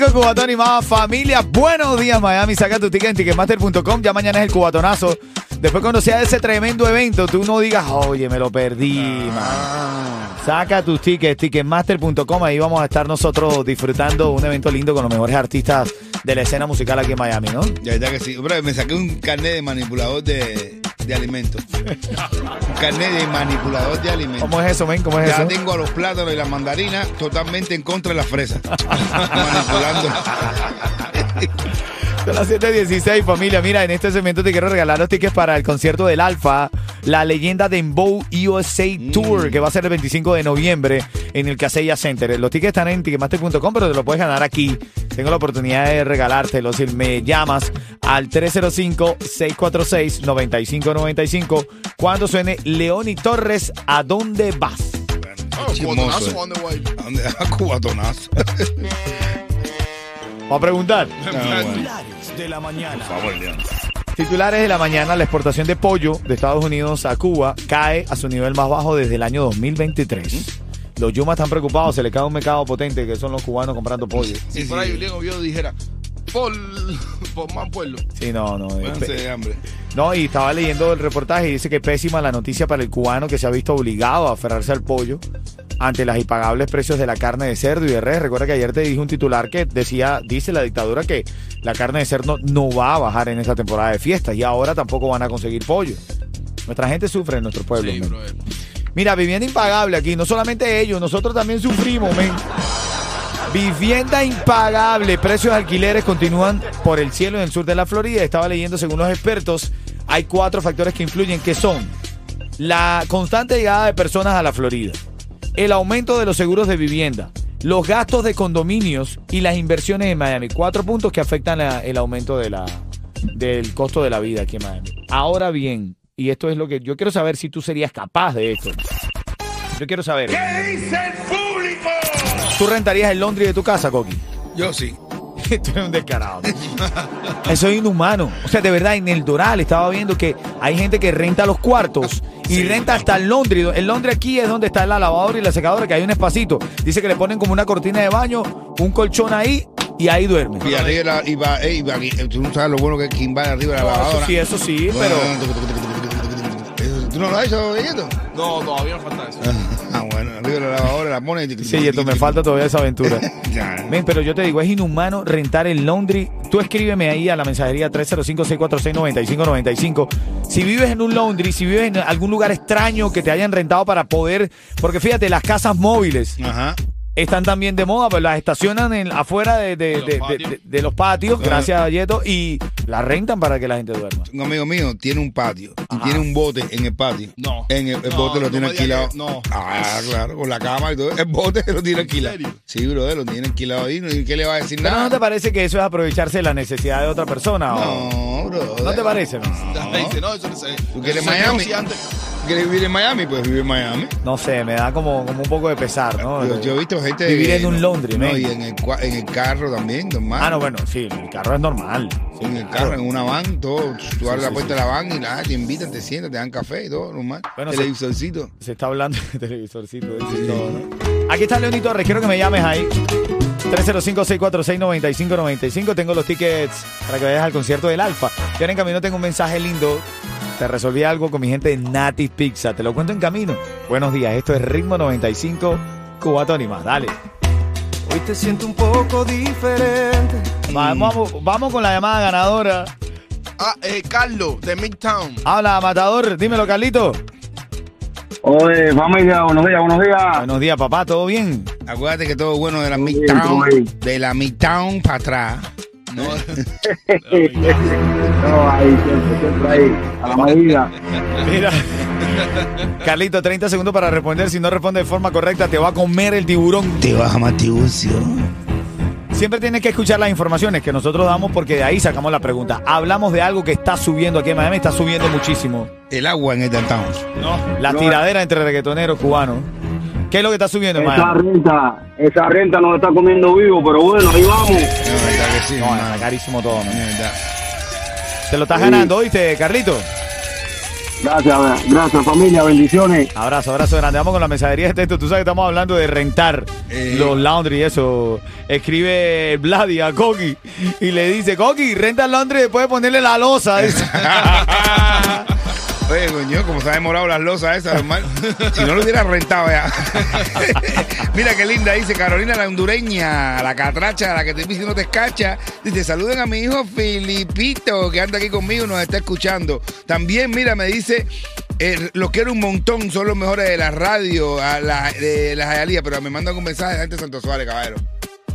95 Cubatón y más familia. Buenos días, Miami. Saca tu ticket en ticketmaster.com. Ya mañana es el cubatonazo. Después, cuando sea ese tremendo evento, tú no digas, oye, me lo perdí, man. Saca tus tickets, ticketmaster.com. Ahí vamos a estar nosotros disfrutando un evento lindo con los mejores artistas de la escena musical aquí en Miami, ¿no? Ya está que sí. Hombre, me saqué un carnet de manipulador de, de alimentos. un carnet de manipulador de alimentos. ¿Cómo es eso, men? ¿Cómo es Ya eso? tengo a los plátanos y las mandarinas totalmente en contra de las fresas. Manipulando. Son las 7.16, familia. Mira, en este segmento te quiero regalar los tickets para el concierto del Alfa, la leyenda de Dembow USA Tour, que va a ser el 25 de noviembre en el Casella Center. Los tickets están en ticketmaster.com, pero te los puedes ganar aquí. Tengo la oportunidad de regalártelos si me llamas al 305-646-9595 cuando suene Leoni Torres, ¿a dónde vas? Oh, Chismoso, eh. the way. ¿A dónde? A cubatonazo. Va a preguntar. Bueno. de la mañana. Por favor, León. Titulares de la mañana, la exportación de pollo de Estados Unidos a Cuba cae a su nivel más bajo desde el año 2023. Los Yumas están preocupados, se le cae un mercado potente que son los cubanos comprando pollo. Si por ahí Julián Oviedo dijera, por, por más pueblo. Sí, no, no. de hambre. No, y estaba leyendo el reportaje y dice que pésima la noticia para el cubano que se ha visto obligado a aferrarse al pollo ante los impagables precios de la carne de cerdo y de res. Recuerda que ayer te dije un titular que decía, dice la dictadura que la carne de cerdo no va a bajar en esta temporada de fiestas y ahora tampoco van a conseguir pollo. Nuestra gente sufre en nuestro pueblo. Sí. Mira, vivienda impagable aquí. No solamente ellos, nosotros también sufrimos, men. Vivienda impagable. Precios de alquileres continúan por el cielo en el sur de la Florida. Estaba leyendo, según los expertos, hay cuatro factores que influyen, que son la constante llegada de personas a la Florida, el aumento de los seguros de vivienda, los gastos de condominios y las inversiones en Miami. Cuatro puntos que afectan el aumento de la, del costo de la vida aquí en Miami. Ahora bien, y esto es lo que yo quiero saber si tú serías capaz de esto. Yo quiero saber. ¿Qué dice el? ¿Tú rentarías el laundry de tu casa, Coqui? Yo sí. Tú eres un descarado. Eso es inhumano. O sea, de verdad, en el Doral estaba viendo que hay gente que renta los cuartos y renta hasta el laundry. El laundry aquí es donde está la lavadora y la secadora, que hay un espacito. Dice que le ponen como una cortina de baño, un colchón ahí y ahí duerme. Y arriba y va, eh, y va- y- tú no sabes lo bueno que es quien va arriba de la No, eso lavadora. sí, eso sí, pero... ¿Tú no lo has hecho, Yeto? No, todavía me falta eso. Ah, bueno, arriba de la lavadora la pones y... Sí, esto me falta todavía esa aventura. Men, pero yo te digo, es inhumano rentar el laundry. Tú escríbeme ahí a la mensajería 305-646-9595. Si vives en un laundry, si vives en algún lugar extraño que te hayan rentado para poder. Porque fíjate, las casas móviles Ajá. Están también de moda, pues las estacionan en- afuera de, de- De los de- patios. de- de los patios, gracias a Yeto, y las rentan para que la gente duerma. Un amigo mío tiene un patio y Ajá. tiene un bote en el patio. No. En el, el No, bote lo no tiene alquilado. que- no. Ah, claro, con la cama y todo. El bote lo tiene alquilado. serio? Sí, brother, lo tiene alquilado ahí. ¿Y qué le va a decir Pero nada? ¿no te parece que eso es aprovecharse de la necesidad de otra persona? o- No, brother. ¿No te parece? dice, no, eso no sé. ¿Tú quieres Miami? ¿Quieres vivir en Miami? Pues vive en Miami. No sé, me da como, como un poco de pesar, ¿no? Yo, yo he visto gente. Vivir en no, un laundry, No, y en el, cua- en el carro también, normal. Ah, no, bueno, sí, el carro es normal. Sí, En el claro. carro, en una van, todo. Tú abres sí, la puerta de la van y nada, te invitan, te sientan, te dan café y todo, normal. Bueno. Televisorcito. Se está hablando de televisorcito. de todo, ¿no? Aquí está Leoni Torres, quiero que me llames ahí. 305-646-9595. Tengo los tickets para que vayas al concierto del Alfa. Y ahora en camino tengo un mensaje lindo. Te resolví algo con mi gente de Nati Pizza. Te lo cuento en camino. Buenos días, esto es Ritmo 95 Cubatón y más. Dale. Hoy te siento un poco diferente. Vamos, vamos con la llamada ganadora. Ah, eh, Carlos, de Midtown. Habla, Matador. Dímelo, Carlito. Oye, familia, buenos días, buenos días. Buenos días, papá. ¿Todo bien? Acuérdate que todo bueno de la Midtown, de la Midtown para atrás. ¿No? No, ahí, siempre, siempre ahí, a la medida. Mira. Carlito, 30 segundos para responder. Si no responde de forma correcta, te va a comer el tiburón. Te baja Matibucio. Siempre tienes que escuchar las informaciones que nosotros damos porque de ahí sacamos la pregunta. Hablamos de algo que está subiendo aquí en Miami, está subiendo muchísimo. El agua en el downtown. La tiradera entre reggaetoneros cubanos. ¿Qué es lo que está subiendo en Esa Miami? renta, esa renta nos está comiendo vivo, pero bueno, ahí vamos. Sí, No, está carísimo todo. man. Te lo estás ganando, ¿oíste, Carlito? Gracias, gracias familia, bendiciones. Abrazo, abrazo grande. Vamos con la mensajería de texto. Tú sabes que estamos hablando de rentar Eh. los laundry y eso. Escribe Vladi a Coqui y le dice, Coqui, renta el laundry después de ponerle la losa. Dice. Oye, coño, como se ha demorado las losas esas, hermano. Si no lo hubiera rentado ya. Mira qué linda, dice Carolina la hondureña, la catracha, la que te y no te escacha. Dice, saluden a mi hijo Filipito, que anda aquí conmigo y nos está escuchando. También, mira, me dice, eh, los quiero un montón, son los mejores de la radio, a la, de la Jayalía, pero me mandan un mensaje de gente de Santo Suárez, caballero.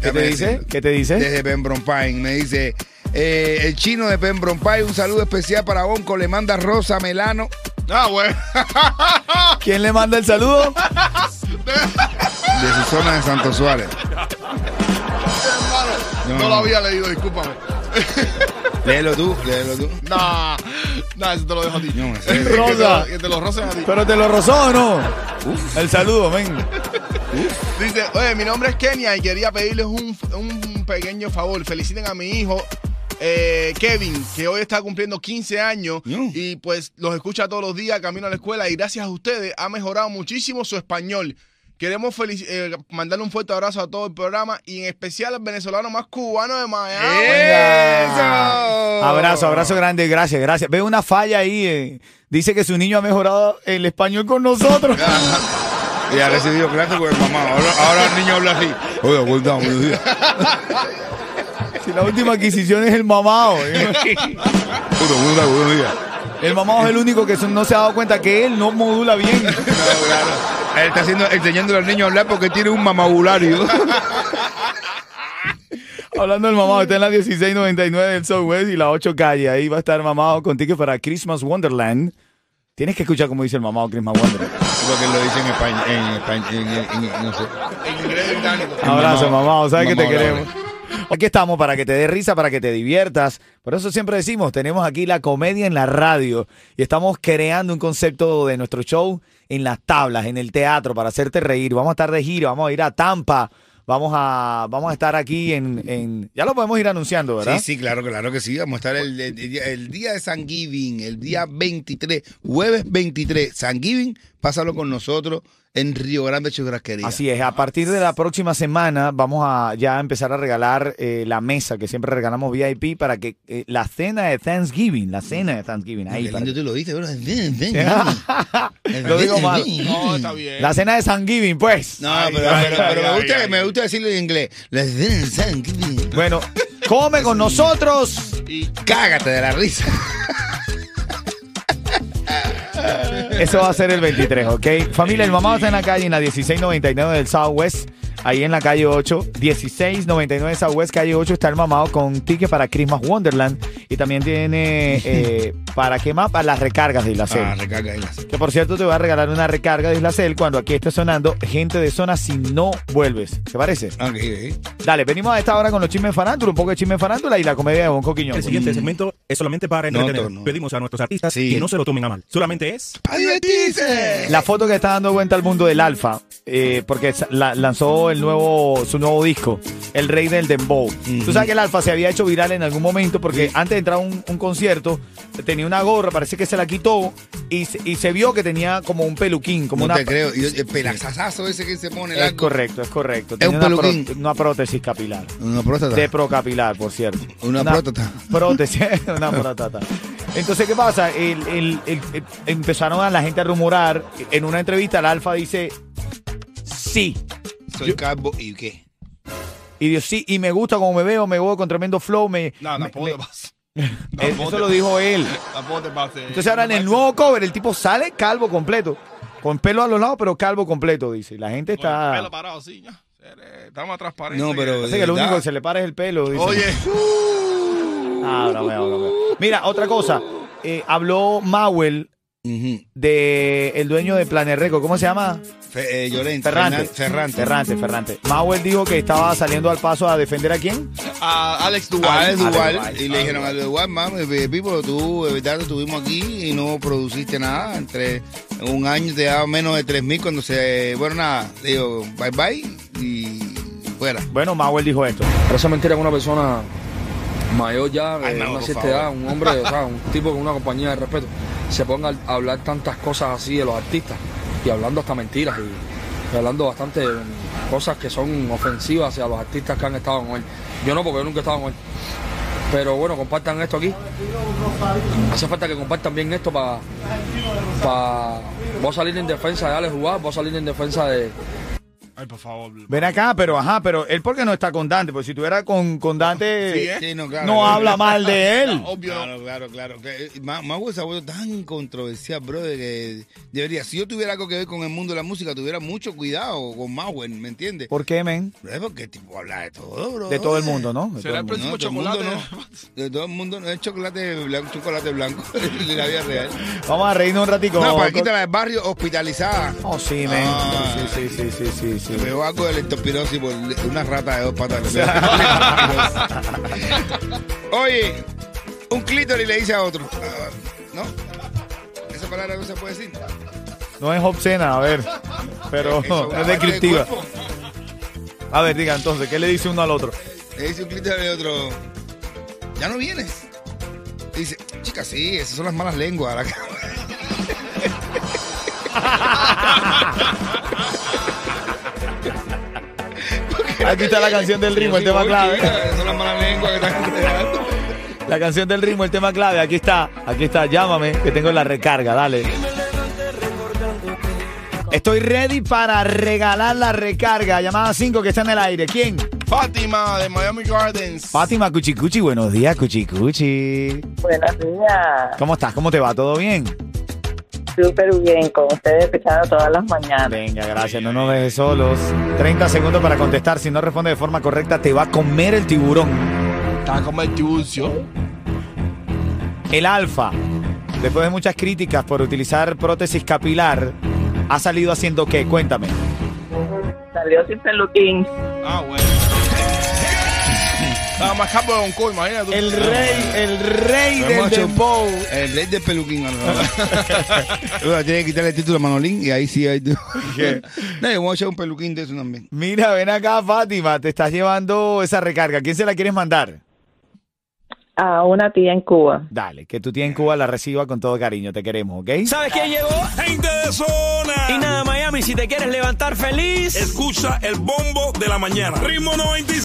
¿Qué te dice? ¿Qué te dice? Desde Pembroke Pine. Me dice, eh, el chino de Pembroke Pine, un saludo especial para Bonco, le manda Rosa Melano. Ah, bueno. ¿Quién le manda el saludo? de su zona de Santo Suárez. Hermano, No. no lo había leído, discúlpame. Léelo tú, léelo tú. Nah, nah, eso te lo dejo a ti. No, en serio. Que te Rosa. lo- Que te lo rocen a ti. ¿Pero te lo rozó o no? El saludo, ven. Dice, oye, mi nombre es Kenia y quería pedirles un, un pequeño favor. Feliciten a mi hijo. Eh, Kevin, que hoy está cumpliendo 15 años No. y pues los escucha todos los días camino a la escuela y gracias a ustedes ha mejorado muchísimo su español. Queremos eh, mandarle un fuerte abrazo a todo el programa y en especial al venezolano más cubano de Miami. ¡Eso! Abrazo, abrazo grande, gracias, gracias. Veo una falla ahí. eh. Dice que su niño ha mejorado el español con nosotros. Y ha recibido clases con el mamá. Ahora, ahora el niño habla así. Oye, buenos días. Si la última adquisición es el mamado. eh. Puto, buenos días, buenos días. El mamado es el único que no se ha dado cuenta que él no modula bien. No, claro. Él está haciendo, enseñándole al niño a hablar porque tiene un mamabulario. Hablando del mamado, está en la 1699 del Southwest y la 8 calle. Ahí va a estar mamado con tickets para Christmas Wonderland. Tienes que escuchar cómo dice el mamado Christmas Wonderland. Porque él lo dice en español, en, español, en, en- en- no sé. En inglés británico. Abrazo, mamado. Sabes que te queremos. Aquí estamos para que te dé risa, para que te diviertas. Por eso siempre decimos, tenemos aquí la comedia en la radio y estamos creando un concepto de nuestro show en las tablas, en el teatro, para hacerte reír. Vamos a estar de giro, vamos a ir a Tampa, vamos a, vamos a estar aquí en, en- Ya lo podemos ir anunciando, ¿verdad? Sí, sí, claro, claro que sí. Vamos a estar el, el- el día- el día de San Giving, el día 23, jueves 23. San Giving, pásalo con nosotros en Río Grande, Churrasquería. Así es, a partir de la próxima semana vamos a ya empezar a regalar eh, la mesa que siempre regalamos VIP para que eh, la cena de Thanksgiving, la cena de Thanksgiving, ahí para lindo tú lo dices, ven. Lo digo mal. No, está bien. La cena de Thanksgiving, pues. No, Ay, pero, ay, pero- ay, pero me, gusta, ay. me gusta decirlo en inglés. La cena de San Giving. Bueno, come con nosotros. Y Cágate de la risa. Eso va a ser el 23, ¿ok? Familia, el mamá está en la calle, en la 1699 del Southwest. Ahí en la calle 8, 1699 Southwest, calle 8, está el mamado con ticket para Christmas Wonderland. Y también tiene, eh, ¿para qué más? Para las recargas de Islacel. Ah, recarga ahí las- Que por cierto te voy a regalar una recarga de Islacel cuando aquí esté sonando gente de zona si no vuelves. ¿Te parece? Ok, ok. Dale, venimos a esta hora con los chismes farándula, un poco de chisme farándula y la comedia de Bonco Quiñón. El siguiente segmento es solamente para No, entretener. no. Pedimos a nuestros artistas Sí. que no se lo tomen a mal. Solamente es ¡A divertirse! La foto que está dando vuelta al mundo del Alfa, eh, porque la- lanzó el nuevo, su nuevo disco, El Rey del Dembow. Tú sabes que el Alfa se había hecho viral en algún momento porque antes de entrar a un, un concierto tenía una gorra, parece que se la quitó y, se- y se vio que tenía como un peluquín, como No una... te creo. El pelazazazo ese que se pone. Es largo. correcto, es correcto. Es un una, peluquín. una prótesis capilar. Una próstata. De procapilar, por cierto. Una próstata. Prótesis, una próstata. Entonces, ¿qué pasa? El- el- el- el- empezaron a la gente a rumorar. En una entrevista, el Alfa dice: Sí. Soy calvo y qué. Y dijo, sí, y me gusta como me veo, me veo con tremendo flow. Me, No, tampoco me-. Eh, eso lo dijo él. Tampoco te pases. Entonces ahora en el nuevo cover el tipo sale calvo completo. Con pelo a los lados, pero calvo completo, dice. La gente Con el está... pelo parado así, ya. Está más transparente. No, pero- Parece que lo único que se le para es el pelo. dice. Oye, Ah, bromeo, bromeo. Mira, otra cosa. Eh, habló Mauel De el dueño de Planet Record. ¿Cómo se llama? Fe- eh, Llorente. Ferrante. Ferrante. Ferrante, Ferrante. Mauel dijo que estaba saliendo al paso a defender a quién. a Alex Duval. A Alex Duval, Duval. y le dijeron a Alex Duval, mami, eh, Pipo, tú, verdad, estuvimos aquí y no produciste nada. Entre un año te daba menos de 3 mil cuando se. Bueno, nada, digo, bye bye y fuera. Bueno, Mauel dijo esto. Parece mentira que una persona mayor ya, de Mago, una cierta favor. edad, un hombre, o sea, un tipo con una compañía de respeto, se ponga a hablar tantas cosas así de los artistas y hablando hasta mentiras y, hablando bastante cosas que son ofensivas hacia los artistas que han estado con él. Yo no, porque yo nunca he estado con él. Pero bueno, compartan esto aquí. Hace falta que compartan bien esto para. Pa, voy salir en defensa de Alex Jugar, voy a salir en defensa de, Ay, por favor. Ven acá, pero ajá, pero él porque no está con Dante, porque si estuviera con, con Dante, Sí, ¿eh? Sí, no, claro. no habla mal de él. Obvio. Claro, claro, claro. Eh, Ma- Mau se ha vuelto tan controversial, bro, de que debería, si yo tuviera algo que ver con el mundo de la música, tuviera mucho cuidado con Mauer, ¿me entiendes? ¿Por qué, men? Porque tipo habla de todo, bro. De todo el mundo, ¿no? De Será el próximo No, todo el chocolate. mundo no. De todo el mundo no es chocolate blanco, chocolate blanco de la vida real. Vamos a reírnos un ratico. No, Paquita la del barrio hospitalizada. Oh, sí, men. Ah. Sí, sí, sí, sí, sí, sí. Me veo algo de leptospirosis por una rata de dos patas. Oye, un clítoris le dice a otro. ¿No? Esa palabra no se puede decir. No es obscena, a ver. Pero es descriptiva. A ver, diga entonces, ¿qué le dice uno al otro? Le dice un clítoris al otro. Ya no vienes. Y dice, chica, sí, esas son las malas lenguas. Aquí está la canción del ritmo, el tema clave. La canción del ritmo, el tema clave. Aquí está, aquí está. Llámame, que tengo la recarga, dale. Estoy ready para regalar la recarga. Llamada 5 que está en el aire. ¿Quién? Fátima de Miami Gardens. Fátima Cuchicuchi. Buenos días, Cuchicuchi. Buenos días. ¿Cómo estás? ¿Cómo te va? ¿Todo bien? Súper bien, con ustedes escuchando todas las mañanas. Venga, gracias. No nos dejes solos. 30 segundos para contestar. Si no responde de forma correcta, te va a comer el tiburón. Está como el tiburcio. El alfa, después de muchas críticas por utilizar prótesis capilar, ha salido haciendo qué? Cuéntame. Salió sin peluquín. Ah, bueno. Estaba más capo de Don Co, imagínate. tú. El rey, el rey del hecho- dembow. El rey del peluquín. Tiene que quitarle el título a Manolín y ahí sí hay. ¿Qué? No, vamos a echar un peluquín de eso también. Mira, ven acá, Fátima, te estás llevando esa recarga. ¿Quién se la quieres mandar? A una tía en Cuba. Dale, que tu tía en Cuba la reciba con todo cariño. Te queremos, ¿ok? ¿Sabes quién llegó? Gente de zona. Y nada, Miami, si te quieres levantar feliz. Escucha el bombo de la mañana. Ritmo 95.